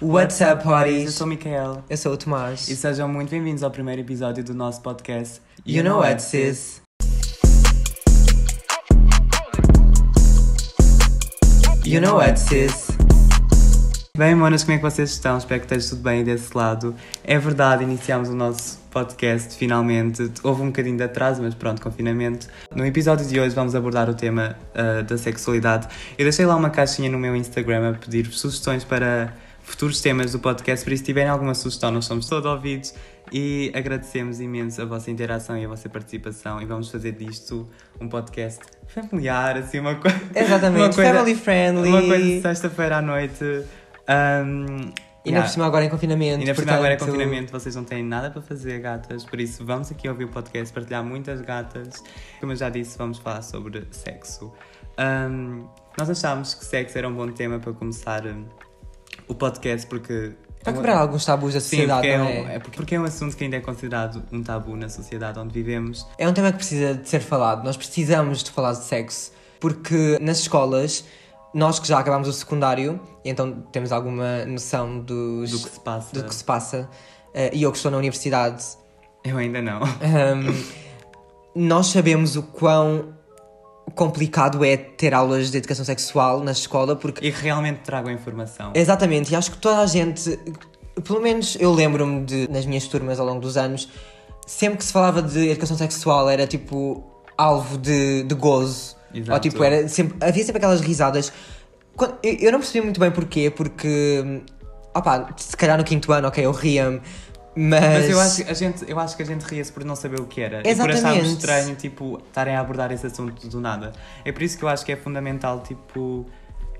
What's up, Eu parties? sou o Mikael Eu sou o Tomás. e sejam muito bem-vindos ao primeiro episódio do nosso podcast You know what, sis? You know what, sis? Bem, monas, como é que vocês estão? Espero que esteja tudo bem desse lado. É verdade, iniciámos o nosso podcast finalmente. Houve um bocadinho de atraso, mas pronto, confinamento. No episódio de hoje vamos abordar o tema ah, da sexualidade. Eu deixei lá uma caixinha no meu Instagram a pedir sugestões para futuros temas do podcast, por isso se tiverem alguma sugestão, nós somos todos ouvidos e agradecemos imenso a vossa interação e a vossa participação e vamos fazer disto um podcast familiar, assim, uma coisa... Exatamente, uma coisa- family friendly. Uma coisa de sexta-feira à noite. Um, E ainda por cima agora em confinamento. Ainda por cima agora portanto, confinamento, vocês não têm nada para fazer, gatas. Por isso, vamos aqui ouvir o podcast, partilhar muitas gatas. Como eu já disse, vamos falar sobre sexo. Um, nós achámos que sexo era um bom tema para começar um, o podcast, porque. Para quebrar alguns tabus da Sim, sociedade, porque é, um, é? é porque porque é um assunto que ainda é considerado um tabu na sociedade onde vivemos. É um tema que precisa de ser falado. Nós precisamos de falar de sexo. Porque nas escolas, nós que já acabámos o secundário, então temos alguma noção dos, Do que se passa. do que se passa, eh, e eu que estou na universidade, Eu ainda não. Ahm, nós sabemos o quão complicado é ter aulas de educação sexual na escola, porque E realmente trago a informação. exatamente, e acho que toda a gente, pelo menos eu lembro-me de nas minhas turmas ao longo dos anos, sempre que se falava de educação sexual era tipo alvo de, de gozo. Exato. Ou tipo, era sempre, havia sempre aquelas risadas. Quando- eu, eu não percebi muito bem porquê, porque opá, se calhar no quinto ano, ok, eu ria-me, mas, Mas eu acho, que a gente, eu acho que a gente ria-se por não saber o que era. E por Exatamente. acharmos estranho, tipo, estarem a abordar esse assunto do nada. É por isso que eu acho que é fundamental, tipo,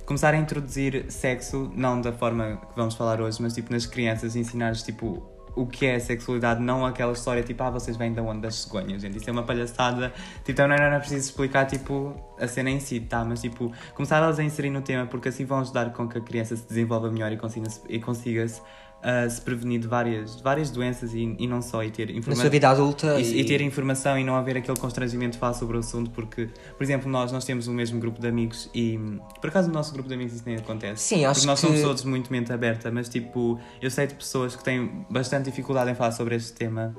começar a introduzir sexo, não da forma que vamos falar hoje, mas tipo nas crianças, ensinar-lhes, tipo, o que é a sexualidade, não aquela história tipo, ah, vocês vêm da onde? Das cegonhas, gente. Isso é uma palhaçada. Tipo, então não era preciso explicar, tipo, a cena em si, tá? Mas, tipo, começar elas a inserir no tema, porque assim vão ajudar com que a criança se desenvolva melhor e consiga-se e consiga-se ah, se prevenir de várias, de várias doenças e, e não só, e ter na informação. sua vida adulta E, e ter informação e não haver aquele constrangimento de falar sobre o assunto, porque, por exemplo, nós, nós temos o mesmo grupo de amigos e, por acaso, no nosso grupo de amigos isso nem acontece. Sim, acho Porque nós que somos todos muito mente aberta, mas, tipo, eu sei de pessoas que têm bastante dificuldade em falar sobre este tema.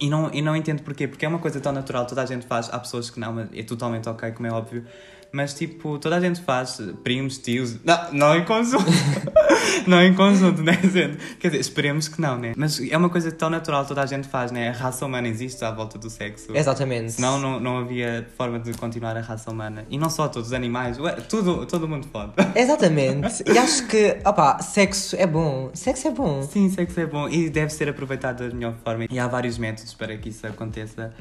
E não, e não entendo porquê, porque é uma coisa tão natural, toda a gente faz, há pessoas que não, mas é totalmente ok, como é óbvio, mas tipo, toda a gente faz, primos, tios, não, não em conjunto, não em conjunto, né, gente? Quer dizer, esperemos que não, né? Mas é uma coisa tão natural, toda a gente faz, né? A raça humana existe à volta do sexo. Exatamente. Senão não, não havia forma de continuar a raça humana. E não só todos os animais, ué, tudo, todo mundo pode. Exatamente. E acho que, opá, sexo é bom. Sexo é bom. Sim, sexo é bom e deve ser aproveitado da melhor forma. E há vários métodos para que isso aconteça.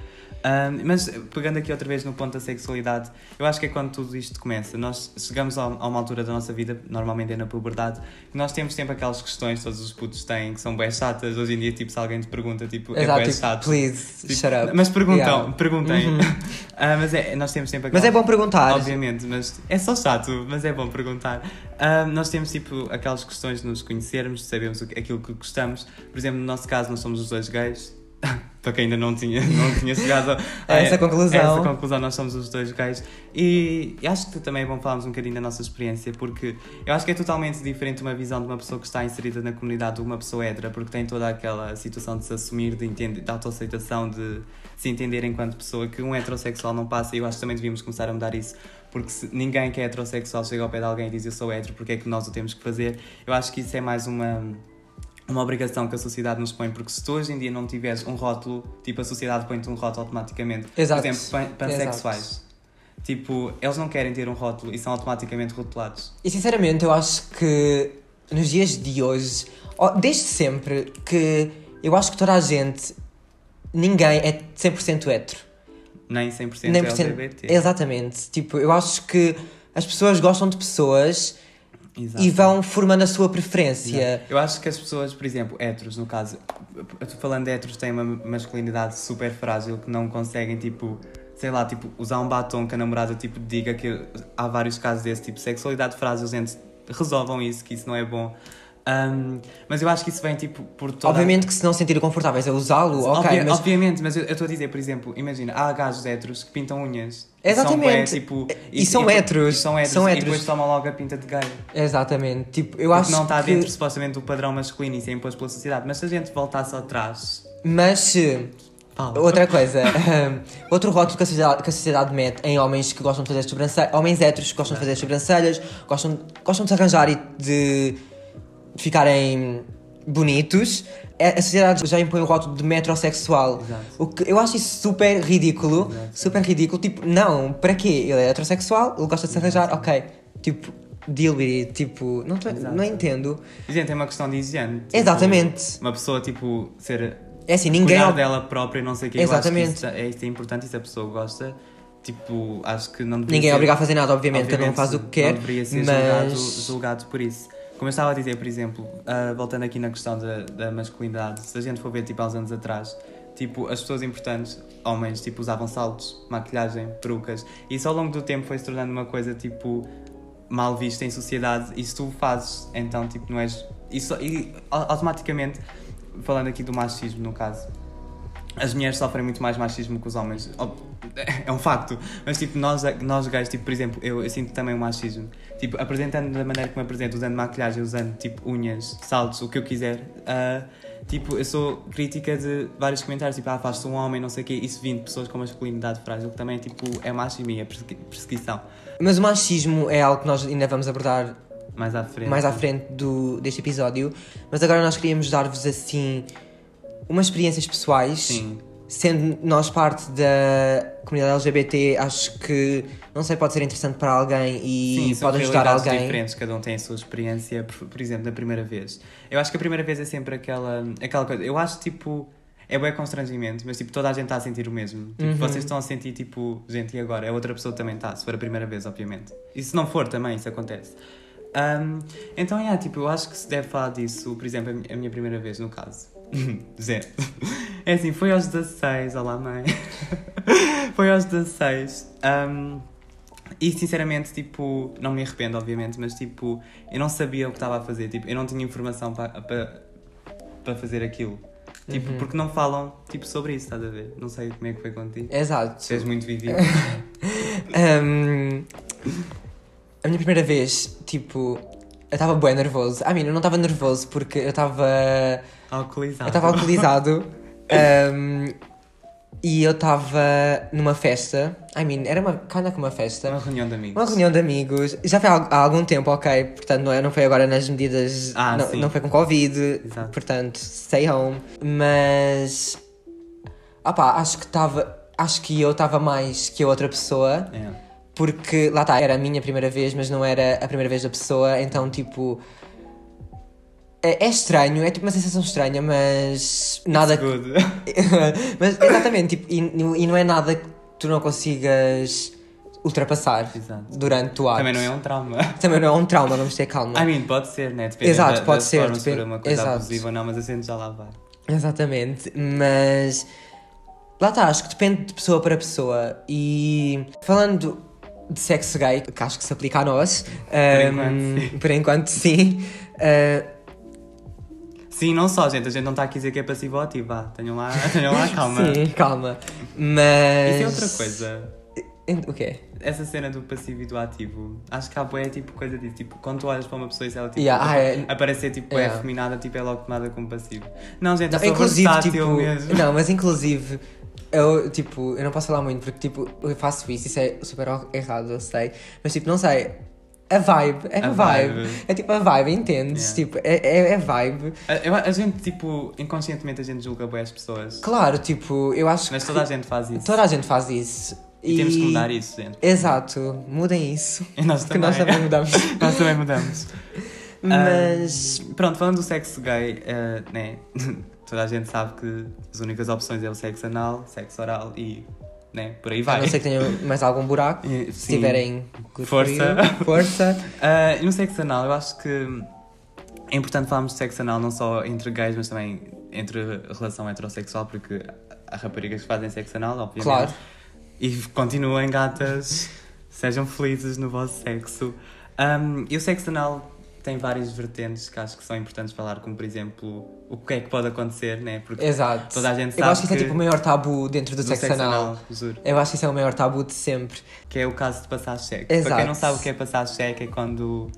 Ahm, mas pegando aqui outra vez no ponto da sexualidade, eu acho que é quando tudo isto começa. Nós chegamos a uma altura da nossa vida, normalmente é na puberdade, que nós temos sempre aquelas questões que todos os putos têm, que são bem chatas. Hoje em dia, tipo, se alguém te pergunta, tipo, é Exato, bem tipo, chato. please, Tipo, shut up. Mas perguntam, Yeah. perguntem. Uhum. Ah, mas é, nós temos sempre Mas aquelas... é bom perguntar. Obviamente, mas é só chato, mas é bom perguntar. Ah, nós temos tipo aquelas questões de nos conhecermos, de sabermos aquilo que gostamos. Por exemplo, no nosso caso, nós somos os dois gays. Para quem ainda não tinha, não tinha chegado a A essa conclusão. a essa conclusão, nós somos os dois gays. E, e acho que também é bom falarmos um bocadinho da nossa experiência, porque eu acho que é totalmente diferente uma visão de uma pessoa que está inserida na comunidade de uma pessoa hétera, porque tem toda aquela situação de se assumir, de, entender, de autoaceitação, de se entender enquanto pessoa que um heterossexual não passa. E eu acho que também devíamos começar a mudar isso. Porque se ninguém que é heterossexual chega ao pé de alguém e diz eu sou hétero, porque é que nós o temos que fazer? Eu acho que isso é mais uma, uma obrigação que a sociedade nos põe, porque se tu hoje em dia não tiveres um rótulo, tipo a sociedade põe-te um rótulo automaticamente. Exato. Por exemplo, pan- pansexuais. Tipo, eles não querem ter um rótulo e são automaticamente rotulados. E sinceramente, eu acho que nos dias de hoje, desde sempre, que eu acho que toda a gente, ninguém é 100% hétero. Nem 100% Nem por cento- LGBT. Exatamente. Tipo, eu acho que as pessoas gostam de pessoas Exato. e vão formando a sua preferência. Exato. Eu acho que as pessoas, por exemplo, héteros, no caso, eu tô falando de héteros, têm uma masculinidade super frágil que não conseguem, tipo, sei lá, tipo, usar um batom que a namorada, tipo, diga que há vários casos desse tipo, sexualidade frágil, gente, resolvam isso, que isso não é bom. Um, mas eu acho que isso vem tipo por toda Obviamente que se não se sentirem confortáveis a usá-lo, ok, Obvia- mas Obviamente, mas eu eu estou a dizer, por exemplo, imagina, há gajos héteros que pintam unhas. Exatamente. São, tipo, E são héteros. E são héteros. São E depois tomam logo a pinta de gay. exatamente, tipo, eu Porque acho não está que... dentro supostamente do padrão masculino e isso é imposto pela sociedade. Mas se a gente voltasse atrás. Mas se... Fala. Outra coisa, outro rótulo que a, sociedade, que a sociedade mete em homens que gostam de fazer sobrancelhas, homens héteros que gostam de fazer sobrancelhas, gostam, gostam de se arranjar e de ficarem bonitos, a sociedade já impõe o rótulo de metrosexual. Exato. O que eu acho isso super ridículo, Exato. super ridículo, tipo, não, para quê? Ele é heterossexual, ele gosta de se arranjar, ok, tipo, deal with it, tipo, não, tô- Exato. não entendo. Gente, é uma questão de higiene. Tipo, Exatamente. Uma pessoa, tipo, ser. É assim, ninguém... cuidar ob- dela própria e não sei o quê. Exatamente. Eu acho que isso é, isso é importante e se a pessoa gosta, tipo, acho que não deveria Ninguém é obrigado a fazer nada, obviamente, cada um Obviamente, faz o que quer, Não deveria ser julgado, mas... julgado por isso. Como eu estava a dizer, por exemplo, ah, voltando aqui na questão da, da masculinidade, se a gente for ver tipo, há uns anos atrás, tipo, as pessoas importantes, homens, tipo, usavam saltos, maquilhagem, perucas. E isso ao longo do tempo foi se tornando uma coisa tipo mal vista em sociedade. E se tu fazes, então tipo, não és. Isso, e au- automaticamente, falando aqui do machismo no caso, as mulheres sofrem muito mais machismo que os homens. É um facto. Mas, tipo, nós, nós gays, tipo, por exemplo, eu, eu sinto também o machismo. Tipo, apresentando da maneira que me apresento, usando maquilhagem, usando, tipo, unhas, saltos, o que eu quiser. ah, tipo, eu sou crítica de vários comentários, tipo, ah, faz-te um homem, não sei o quê. Isso vindo de pessoas com masculinidade frágil, que também, tipo, é machismo e é persegui- perseguição. Mas o machismo é algo que nós ainda vamos abordar Mais à frente. mais à frente do, deste episódio, mas agora nós queríamos dar-vos assim umas experiências pessoais. Sim. Sendo nós parte da comunidade LGBT, acho que não sei, pode ser interessante para alguém e Sim, são pode ajudar alguém. diferentes, cada um tem a sua experiência, por, por exemplo, da primeira vez. Eu acho que a primeira vez é sempre aquela, aquela coisa. Eu acho tipo. É bem constrangimento, mas tipo, toda a gente está a sentir o mesmo. Tipo, Uhum. vocês estão a sentir tipo, gente, e agora? A outra pessoa também está, se for a primeira vez, obviamente. E se não for também, isso acontece. Ahm, então, é, tipo, eu acho que se deve falar disso, por exemplo, a minha primeira vez, no caso. Zé. É assim, foi aos 16, olá mãe. foi aos 16. ahm, e sinceramente, tipo, não me arrependo, obviamente, mas tipo, eu não sabia o que estava a fazer, tipo, eu não tinha informação para fazer aquilo. Tipo, Uhum. porque não falam tipo sobre isso, estás a ver? Não sei como é que foi contigo. Exato. És muito vivido. Um, a minha primeira vez, tipo, eu estava bem nervoso. I mean, eu não estava nervoso porque eu estava. Alcoolizado. Eu estava alcoolizado. um, e eu estava numa festa. I mean, era uma. Kind of uma festa. Uma reunião de amigos. Uma reunião de amigos. Já foi há, algum tempo, ok? Portanto, não, é, não foi agora nas medidas. Ah, não, sim. não foi com Covid. Exato. Portanto, stay home. Mas. Ah pá, acho que estava. Acho que eu estava mais que a outra pessoa. É. Porque, lá está, era a minha primeira vez, mas não era a primeira vez da pessoa, então, tipo. É, é estranho, é tipo uma sensação estranha, mas. Nada. Good. mas, exatamente, tipo, e, e não é nada que tu não consigas ultrapassar Exato. durante o ato. Também não é um trauma. Também não é um trauma, vamos ter calma. I mean, pode ser, né? Depende Exato, da, pode das ser, se uma coisa exato. abusiva ou não, mas a gente já lá vai. Exatamente, mas lá está, acho que depende de pessoa para pessoa. E falando de sexo gay, que acho que se aplica a nós, enquanto, hum, sim. por enquanto sim. uh, Sim, não só, gente. A gente não está a dizer que é passivo ou ativo. Vá, tenham lá, tenham lá calma. Sim, calma. Mas. Isso é outra coisa. O quê? Essa cena do passivo e do ativo, acho que há boé tipo coisa disso. Tipo, quando tu olhas para uma pessoa e se ela tipo, Yeah, ah, é- aparecer tipo Yeah. é feminada, tipo é logo tomada como passivo. Não, gente, Não, inclusive, tipo. mesmo. Não, mas inclusive. Eu, tipo, eu não posso falar muito porque, tipo, eu faço isso, isso é super errado, eu sei. Mas, tipo, não sei. A vibe, é a, A vibe. vibe. É tipo a vibe, entendes? Yeah. Tipo, é, é, é vibe. A, eu- a gente, tipo, inconscientemente a gente julga boé as pessoas. Claro, tipo, eu acho Mas que. toda a gente faz isso. Toda a gente faz isso. E temos que mudar isso, gente. Exato, mudem isso. E nós também. nós também mudamos. nós também mudamos. Mas. Pronto, falando do sexo gay, eh, né? Toda a gente sabe que as únicas opções é o sexo anal, sexo oral e. né? Por aí A vai. não ser que tenham mais algum buraco. Eh, Se sim. tiverem Força. you. Força. Ah, e no sexo anal, eu acho que é importante falarmos de sexo anal não só entre gays, mas também entre a relação heterossexual, porque há raparigas que fazem sexo anal, obviamente. Claro. E continuem gatas, sejam felizes no vosso sexo. Um, e o sexo anal, tem várias vertentes que acho que são importantes falar, como por exemplo, o que é que pode acontecer, né? Porque Exato. toda a gente Eu sabe acho que isso é tipo o maior tabu dentro do, do sexo, anal. juro. Eu acho que isso é o maior tabu de sempre. Que é o caso de passar cheque. Para Exato. quem não sabe o que é passar cheque, é quando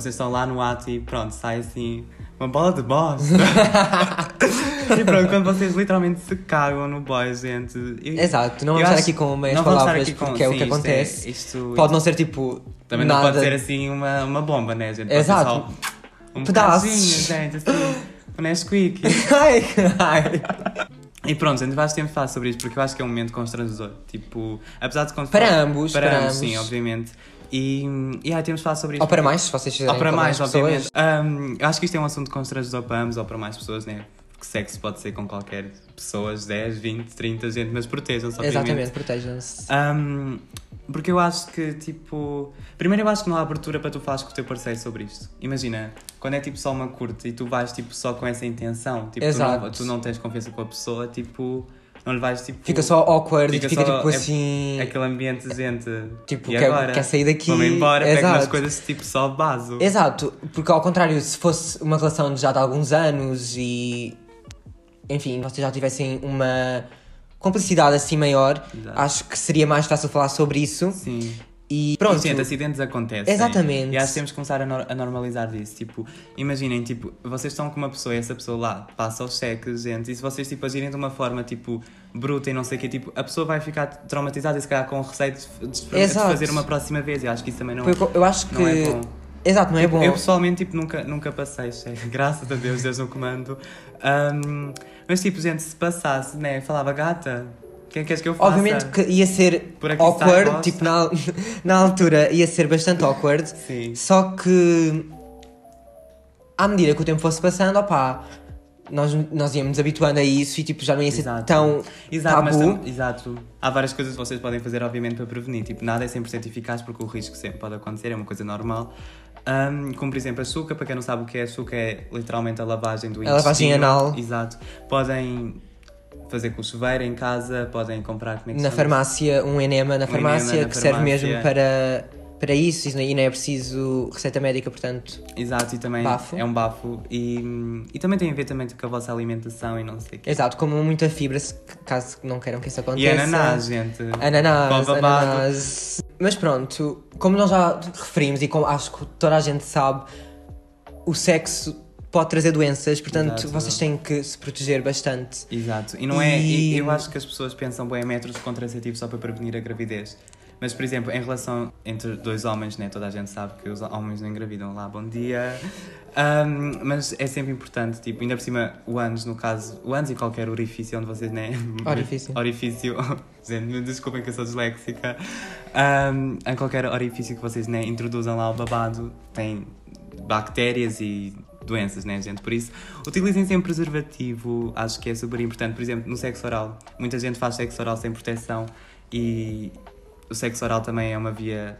vocês estão lá no ato e pronto, sai assim uma bola de bosta. e pronto, quando vocês literalmente se cagam no boy, gente. E- Exato, não eu vamos estar acho- aqui com meias palavras com- porque é o sim, que isto acontece. isto, Pode não ser tipo. Também nada... não pode ser assim uma, uma bomba, né, gente? Pode ser Exato. só Um pedacinho, gente, assim. Um Nesquik. ai, ai. E pronto, gente, vais tempo falar sobre isto porque eu acho que é um momento constrangedor. Tipo, apesar de Para ambos, para, para ambos, ambos. sim, obviamente. E, e aí temos de falar sobre isto. Ou para mais, se vocês fizerem Ou para mais, pessoas. obviamente. Ahm, eu acho que isto é um assunto constrangedor para ambos ou para mais pessoas, né? Porque sexo pode ser com qualquer pessoas, 10, 20, 30 gente, mas protejam-se, obviamente. Exatamente, protejam-se. Ahm, porque eu acho que, tipo. Primeiro, eu acho que não há abertura para tu falares com o teu parceiro sobre isto. Imagina, quando é tipo só uma curta e tu vais tipo só com essa intenção, tipo, tu não, Exato. tu não tens confiança com a pessoa, tipo. Não lhe vais tipo. Fica só awkward Fica e fica só- tipo é- assim. Aquele ambiente, gente. Tipo, quer, agora? quer sair daqui. Vamos embora, pega Exato. umas coisas tipo só base. Exato, porque ao contrário, se fosse uma relação de já de alguns anos e. Enfim, vocês já tivessem uma cumplicidade assim maior, Exato. acho que seria mais fácil falar sobre isso. Sim. E pronto. Gente, acidentes acontecem. Exatamente. E acho que temos que começar a, nor- a normalizar disso. Tipo, imaginem, tipo, vocês estão com uma pessoa e essa pessoa lá passa os cheques, gente, e se vocês, tipo, agirem de uma forma, tipo, bruta e não sei o quê, tipo, a pessoa vai ficar traumatizada e se calhar com receio de, de- fazer uma próxima vez. E acho que isso também não, eu, eu acho que. não é bom. Exato, não é bom. Eu pessoalmente, tipo, nunca, nunca passei cheque. Graças a Deus, Deus no comando. Ahm, mas, tipo, gente, se passasse, né, falava gata, o que é que queres que eu faça? Obviamente que ia ser awkward, tipo, na, na altura ia ser bastante awkward, Sim. só que à medida que o tempo fosse passando, opá, nós, nós íamos habituando a isso e tipo, já não ia ser Exato. tão Exato, mas tabu. tam- exato. Há várias coisas que vocês podem fazer, obviamente, para prevenir. Tipo, nada é 100% eficaz porque o risco sempre pode acontecer, é uma coisa normal. Ahm, como, por exemplo, a açúcar. Para quem não sabe o que é açúcar, é literalmente a lavagem do A lavagem intestino. anal. Exato. Podem fazer com o chuveiro em casa, podem comprar, como é que na farmácia, um enema na Um farmácia enema na que serve farmácia. mesmo para, para isso e não é preciso receita médica, portanto. Exato, e também Bafo. é um bafo. E, e também tem a ver também com a vossa alimentação e não sei o quê. Exato, como muita fibra, se- caso não queiram que isso aconteça. E ananás, gente. Ananás, babado. ananás. Mas pronto, como nós já referimos e como acho que toda a gente sabe, o sexo pode trazer doenças, portanto Exato. vocês têm que se proteger bastante. Exato. E não é. E- Eu acho que as pessoas pensam bem em métodos contraceptivos só para prevenir a gravidez. Mas, por exemplo, em relação entre dois homens, né, toda a gente sabe que os homens não engravidam lá, bom dia. Ahm, mas é sempre importante, tipo, ainda por cima, o ânus, no caso, o ânus e qualquer orifício onde vocês, né? Orifício. Orifício. Gente, me desculpem que eu sou disléxica. Ahm, em qualquer orifício que vocês, né, introduzam lá o babado, tem bactérias e doenças, né, gente? Por isso, utilizem sempre preservativo, acho que é super importante. Por exemplo, no sexo oral, muita gente faz sexo oral sem proteção e o sexo oral também é uma via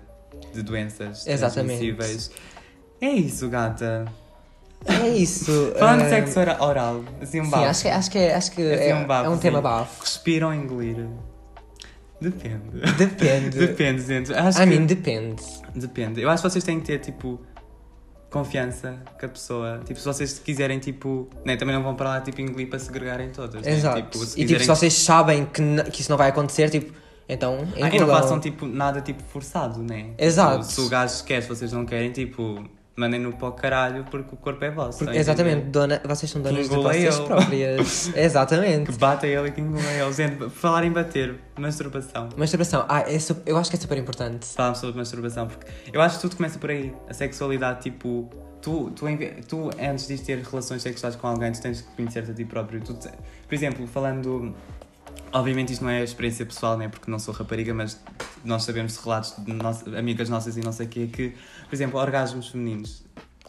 de doenças Exatamente. transmissíveis. É isso, gata. É isso. Falando de ah, sexo ora- oral, assim um Sim, bafo. acho que, acho que, é- acho que Assim, é, um bafo, é um tema sim. bafo. Respiram ou engolir? Depende. Depende. Depende, gente. Acho I que... mean, depende. Depende. Eu acho que vocês têm que ter, tipo, confiança com a pessoa. Tipo, se vocês quiserem, tipo... Né, também não vão para lá, tipo, engolir para segregarem todas. né? Exato. Tipo, se e tipo, quiserem... se vocês sabem que, que isso não vai acontecer, tipo, então. Ah, e não façam, tipo, nada, tipo, forçado, né? Exato. Tipo, se o gajo quer, se vocês não querem, tipo... Mandem-no para o caralho porque o corpo é vosso. Porque- tá exatamente, dona, vocês são donas de vocês eu. próprias. exatamente. Que bata ele e que engula ele. Falar em bater, masturbação. Masturbação, ah, é eu acho que é super importante. Falámos sobre masturbação, porque eu acho que tudo começa por aí. A sexualidade, tipo, tu, tu, tu antes de ter relações sexuais com alguém, tu tens que conhecer-te a ti próprio. Tu por exemplo, falando. Obviamente isto não é experiência pessoal, né? Porque não sou rapariga, mas nós sabemos de relatos de amigas nossas e não sei o quê, que, por exemplo, orgasmos femininos.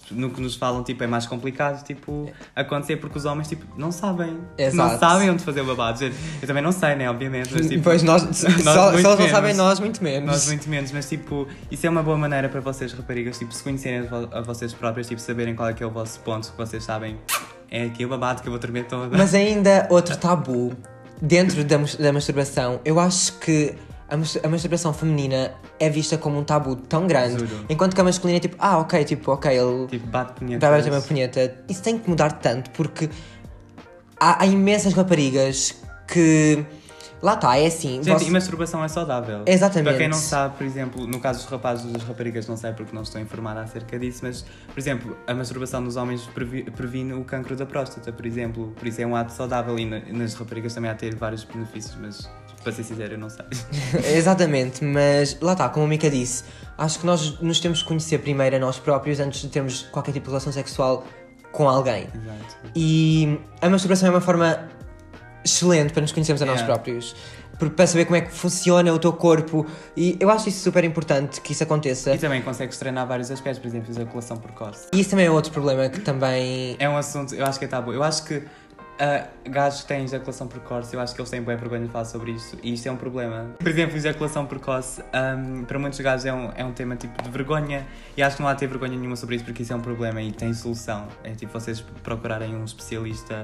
No que nos falam, tipo, é mais complicado, tipo, acontecer porque os homens, tipo, não sabem. Não Exato. sabem onde fazer o babado. Eu também não sei, né? Obviamente, mas, tipo, pois nós, só, muito só eles não sabem, nós muito menos. nós muito menos, mas tipo, isso é uma boa maneira para vocês, raparigas, tipo, se conhecerem a vo- a vocês próprias, tipo, saberem qual é que é o vosso ponto, que vocês sabem, é aqui o babado que eu vou tremer toda. Mas ainda outro tabu dentro da, da masturbação, eu acho que a, mas- a masturbação feminina é vista como um tabu tão grande, Juro. enquanto que a masculina é tipo, ah, ok, tipo, ok, ele Tipo, bate punheta. vai bater uma punheta. Isso tem que mudar tanto porque há, há imensas raparigas que. Lá está, é assim. Gente, você- e masturbação é saudável. Exatamente. Para quem não sabe, por exemplo, no caso dos rapazes das raparigas, não sei porque não estou informada acerca disso, mas, por exemplo, a masturbação nos homens previ- previne o cancro da próstata, por exemplo. Por isso é um ato saudável e na- nas raparigas também há ter vários benefícios, mas para ser sincero, eu não sei. Exatamente, mas lá está, como a Mika disse, acho que nós nos temos que conhecer primeiro a nós próprios antes de termos qualquer tipo de relação sexual com alguém. Exato. E a masturbação é uma forma excelente para nos conhecermos a nós próprios. Para saber como é que funciona o teu corpo. E eu acho isso super importante que isso aconteça. E também consegues treinar vários aspectos, por exemplo, ejaculação precoce. E isso também é outro problema que também. É um assunto, eu acho que é tabu. Eu acho que ah, gajos que têm ejaculação precoce, eu acho que eles têm bem vergonha de falar sobre isto e isto é um problema. Por exemplo, ejaculação precoce, ahm, para muitos gajos é um, é um tema tipo de vergonha e acho que não há de ter vergonha nenhuma sobre isso porque isso é um problema e tem solução. É tipo vocês procurarem um especialista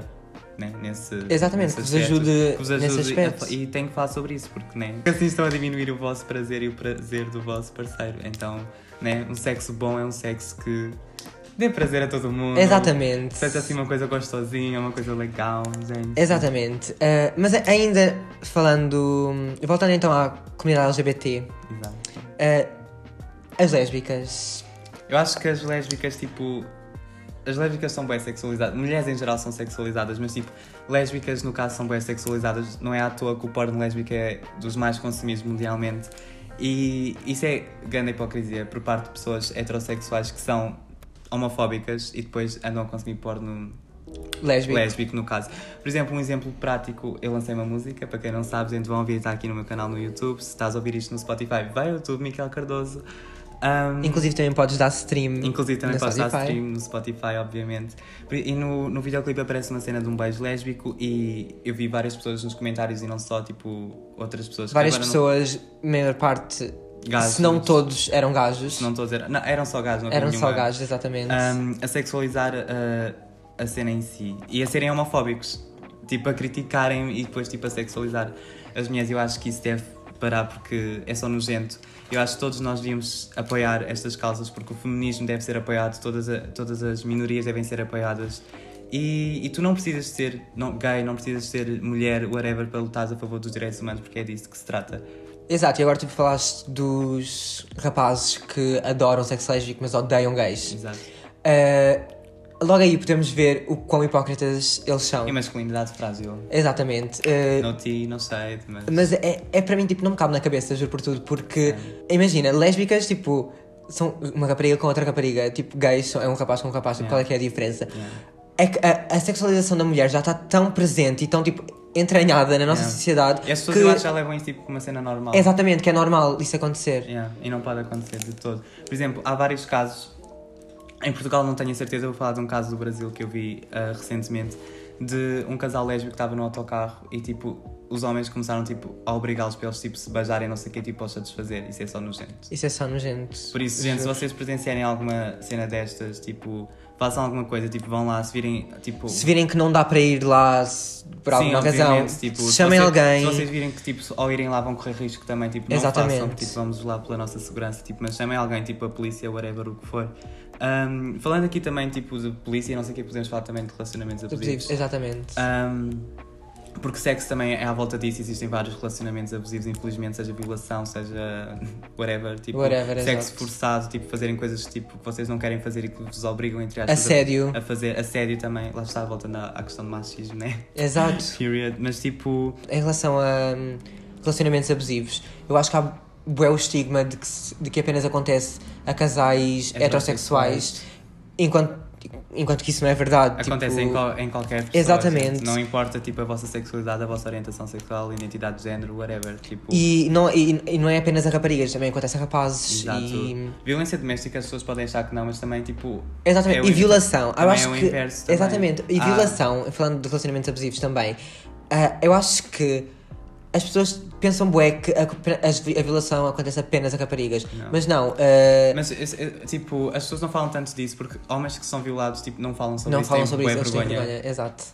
né, nesse. Exatamente, nesse que vos aspecto, ajude que vos nesse ajude aspecto. a- E tem que falar sobre isso porque né, assim estão a diminuir o vosso prazer e o prazer do vosso parceiro. Então, né, um sexo bom é um sexo que dê prazer a todo mundo. Exatamente. Seja assim uma coisa gostosinha, uma coisa legal, gente. Exatamente. Uh, mas ainda falando. Voltando então à comunidade LGBT, Exato. uh, as lésbicas. Eu acho que as lésbicas, tipo. As lésbicas são bem sexualizadas. Mulheres em geral são sexualizadas, mas tipo, lésbicas no caso são bem sexualizadas. Não é à toa que o porno lésbico é dos mais consumidos mundialmente. E isso é grande hipocrisia por parte de pessoas heterossexuais que são homofóbicas e depois andam a consumir porno Lésbico. lésbico no caso. Por exemplo, um exemplo prático, eu lancei uma música, para quem não sabe, gente, vão ouvir, está aqui no meu canal no YouTube. Se estás a ouvir isto no Spotify, vai ao YouTube, Miquel Cardoso. Um, Inclusive também podes dar stream. Inclusive também podes dar Spotify. stream no Spotify, obviamente. E no, no videoclipe aparece uma cena de um beijo lésbico e eu vi várias pessoas nos comentários e não só, tipo, outras pessoas que Várias pessoas, maior parte, Gajos. se não todos, eram gajos. Se não a dizer. Não, eram só gajos, não eram só nenhuma- gajos, exatamente. um, a sexualizar a, a cena em si e a serem homofóbicos, tipo a criticarem e depois tipo a sexualizar as mulheres. Eu acho que isso deve parar porque é só nojento. Eu acho que todos nós devíamos apoiar estas causas porque o feminismo deve ser apoiado, todas, a- todas as minorias devem ser apoiadas. E, e tu não precisas ser não, gay, não precisas ser mulher, whatever, para lutar a favor dos direitos humanos, porque é disso que se trata. Exato, e agora tu falaste dos rapazes que adoram sexo lésbico, mas odeiam gays. Exato. Uh, logo aí podemos ver o quão hipócritas eles são. E masculinidade frágil. Exatamente. Uh, No ti, não sei, mas. Mas é, é para mim, tipo, não me cabe na cabeça, juro por tudo, porque imagina, lésbicas, tipo, são uma rapariga com outra rapariga, tipo, gays é um rapaz com um rapaz, tipo, Yeah. qual é que é a diferença? Yeah. É que a, a sexualização da mulher já está tão presente e tão, tipo, entranhada na nossa Yeah. sociedade E as pessoas que, eu acho já levam isso tipo como uma cena normal. exatamente, que é normal isso acontecer. Yeah, e não pode acontecer de todo. Por exemplo, há vários casos. Em Portugal não tenho a certeza, vou falar de um caso do Brasil que eu vi ah, recentemente de um casal lésbico que estava no autocarro e tipo os homens começaram tipo a obrigá-los para eles tipo se beijarem não sei o que tipo a satisfazer. Isso é só nojento. Isso é só nojento. Por isso, gente, se vocês presenciarem alguma cena destas, tipo, façam alguma coisa, tipo, vão lá, se virem, tipo... Se virem que não dá para ir lá se- por alguma Sim, razão, tipo, se chamem vocês- alguém. Se vocês virem que tipo, ao irem lá vão correr risco também, tipo, não Exatamente. façam, tipo, vamos lá pela nossa segurança, tipo, mas chamem alguém, tipo a polícia, whatever, o que for. Um, falando aqui também, tipo, de polícia, não sei o que, podemos falar também de relacionamentos abusivos. Exatamente. Um, porque sexo também é à volta disso, existem vários relacionamentos abusivos, infelizmente, seja violação, seja whatever, tipo, Whatever, sexo forçado, tipo, fazerem coisas tipo, que vocês não querem fazer e que vos obrigam, entre aspas, a- Assédio. a fazer assédio também, lá está, voltando à, à questão do machismo, né? Exato. Period. Mas tipo, em relação a hum, relacionamentos abusivos, eu acho que há bué o estigma de que, de que apenas acontece a casais heterossexuais, enquanto, enquanto que isso não é verdade. acontece tipo, em, qual- em qualquer pessoa. Exatamente. gente. Não importa tipo, a vossa sexualidade, a vossa orientação sexual, identidade de género, whatever. Tipo, E não, e, e não é apenas a raparigas, também acontece a rapazes. Exato. E, Violência doméstica as pessoas podem achar que não, mas também tipo. exatamente. É e violação. Eu acho é o que, inverso também. Exatamente. E Ah. violação, falando de relacionamentos abusivos também, ah, eu acho que as pessoas pensam bué que a, a violação acontece apenas a raparigas. Não. Mas não. ah, Mas tipo, as pessoas não falam tanto disso porque homens que são violados tipo, não falam sobre não isso. falam têm sobre isso, eles têm vergonha. vergonha. Exato.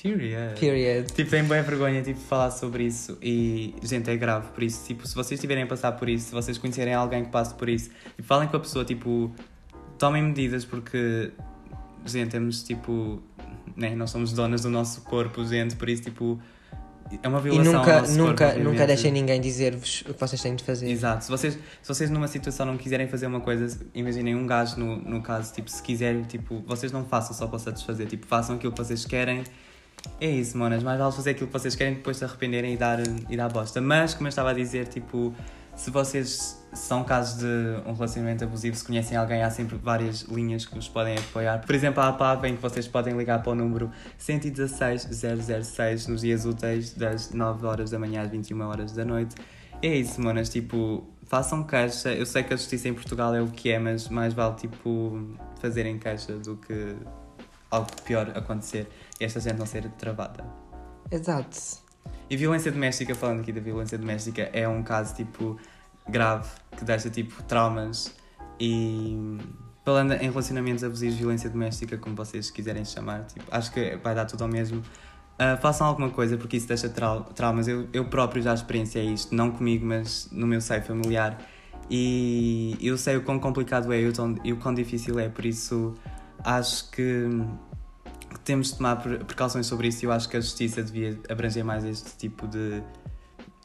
Period. Period. Tipo, tenho bem vergonha tipo, de falar sobre isso e, gente, é grave. Por isso, tipo, se vocês estiverem a passar por isso, se vocês conhecerem alguém que passe por isso, e falem com a pessoa, tipo, tomem medidas porque, gente, temos, tipo, né, nós somos donas do nosso corpo, gente, por isso, tipo, é uma E violação ao nunca, nunca, corpo, nunca deixem ninguém dizer-vos o que vocês têm de fazer. Exato. Se vocês, se vocês numa situação não quiserem fazer uma coisa, imaginem um gajo no, no caso, tipo, se quiserem, tipo, vocês não façam só para satisfazer, tipo, façam aquilo que vocês querem. É isso, monas, mais vale fazer aquilo que vocês querem depois se arrependerem e dar, e dar bosta. Mas, como eu estava a dizer, tipo, se vocês são casos de um relacionamento abusivo, se conhecem alguém, há sempre várias linhas que vos podem apoiar. Por exemplo, há a PAV em que vocês podem ligar para o número 116 006 nos dias úteis, das 9 horas da manhã às 21 horas da noite. É isso, manas, tipo, façam queixa. Eu sei que a justiça em Portugal é o que é, mas mais vale, tipo, fazerem queixa do que algo pior acontecer e esta gente não ser travada. Exato. E violência doméstica, falando aqui da violência doméstica, é um caso tipo grave que deixa tipo traumas e falando em relacionamentos abusivos, violência doméstica, como vocês quiserem chamar, tipo, acho que vai dar tudo ao mesmo. Ah, façam alguma coisa porque isso deixa trau traumas. Eu, eu próprio já experienciei isto, não comigo, mas no meu seio familiar. E eu sei o quão complicado é e o, quão difícil é, por isso acho que que temos de tomar pre- precauções sobre isso eu acho que a justiça devia abranger mais este tipo de,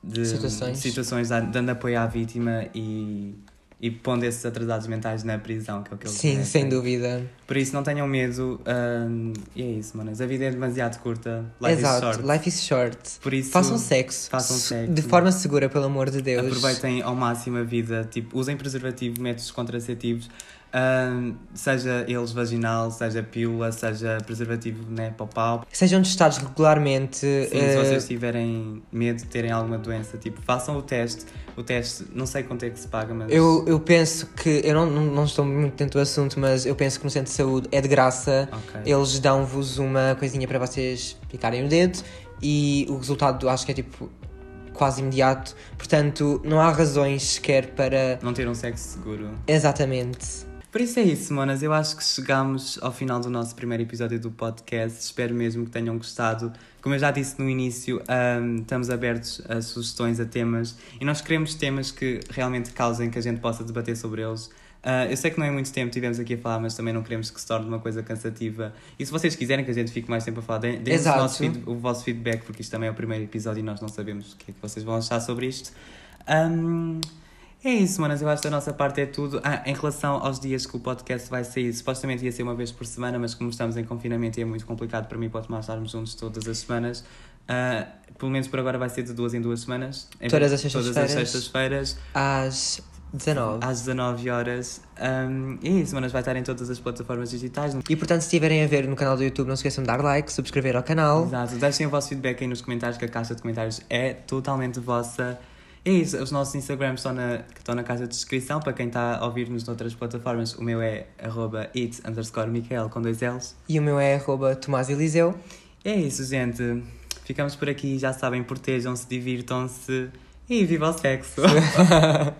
de Situações. situações, da- dando apoio à vítima e, e pondo esses atrasados mentais na prisão, que é o que eles Sim, sem dúvida. Por isso, não tenham medo. hum, e é isso, manas. A vida é demasiado curta. Life Exato. is short. Life is short. Por isso, Façam sexo. façam Se- sexo. De forma segura, pelo amor de Deus. aproveitem ao máximo a vida. Tipo, usem preservativo, métodos contraceptivos. Seja eles vaginal, seja pílula, seja preservativo né, para o pau. Sejam testados regularmente. Sim, se eh, vocês tiverem medo de terem alguma doença, tipo, façam o teste. O teste, não sei quanto é que se paga, mas. Eu, eu penso que, eu não, não, não estou muito dentro do assunto, mas eu penso que no centro de saúde é de graça. Ok. Eles dão-vos uma coisinha para vocês picarem o dedo e o resultado acho que é tipo quase imediato. Portanto, não há razões sequer para. Não ter um sexo seguro. Exatamente. Por isso é isso, monas. Eu acho que chegamos ao final do nosso primeiro episódio do podcast. Espero mesmo que tenham gostado. Como eu já disse no início, ahm, estamos abertos a sugestões, a temas e nós queremos temas que realmente causem que a gente possa debater sobre eles. Ah, eu sei que não é muito tempo tivemos aqui a falar, mas também não queremos que se torne uma coisa cansativa. E se vocês quiserem que a gente fique mais tempo a falar, deem o, o vosso feedback, porque isto também é o primeiro episódio e nós não sabemos o que é que vocês vão achar sobre isto. Ahm, é isso, manas. Eu acho que da nossa parte é tudo. Ah, em relação aos dias que o podcast vai sair, supostamente ia ser uma vez por semana, mas como estamos em confinamento e é muito complicado para mim, pode mais estarmos juntos todas as semanas. ah, pelo menos por agora vai ser de duas em duas semanas. Em Todas as Todas as sextas-feiras. sextas-feiras, Às 19. às 19 horas. Um, e é isso, manas. Vai estar em todas as plataformas digitais. E portanto, se estiverem a ver no canal do YouTube, não se esqueçam de dar like, subscrever ao canal. Exato. Deixem o vosso feedback aí nos comentários, que a caixa de comentários é totalmente vossa. É isso, os nossos Instagrams estão na, estão na caixa de descrição para quem está a ouvir-nos noutras plataformas. O meu é arroba it underscore Michael com dois L's. E o meu é arroba Tomás Eliseu. É isso, gente. Ficamos por aqui. Já sabem, protejam-se, divirtam-se e viva o sexo!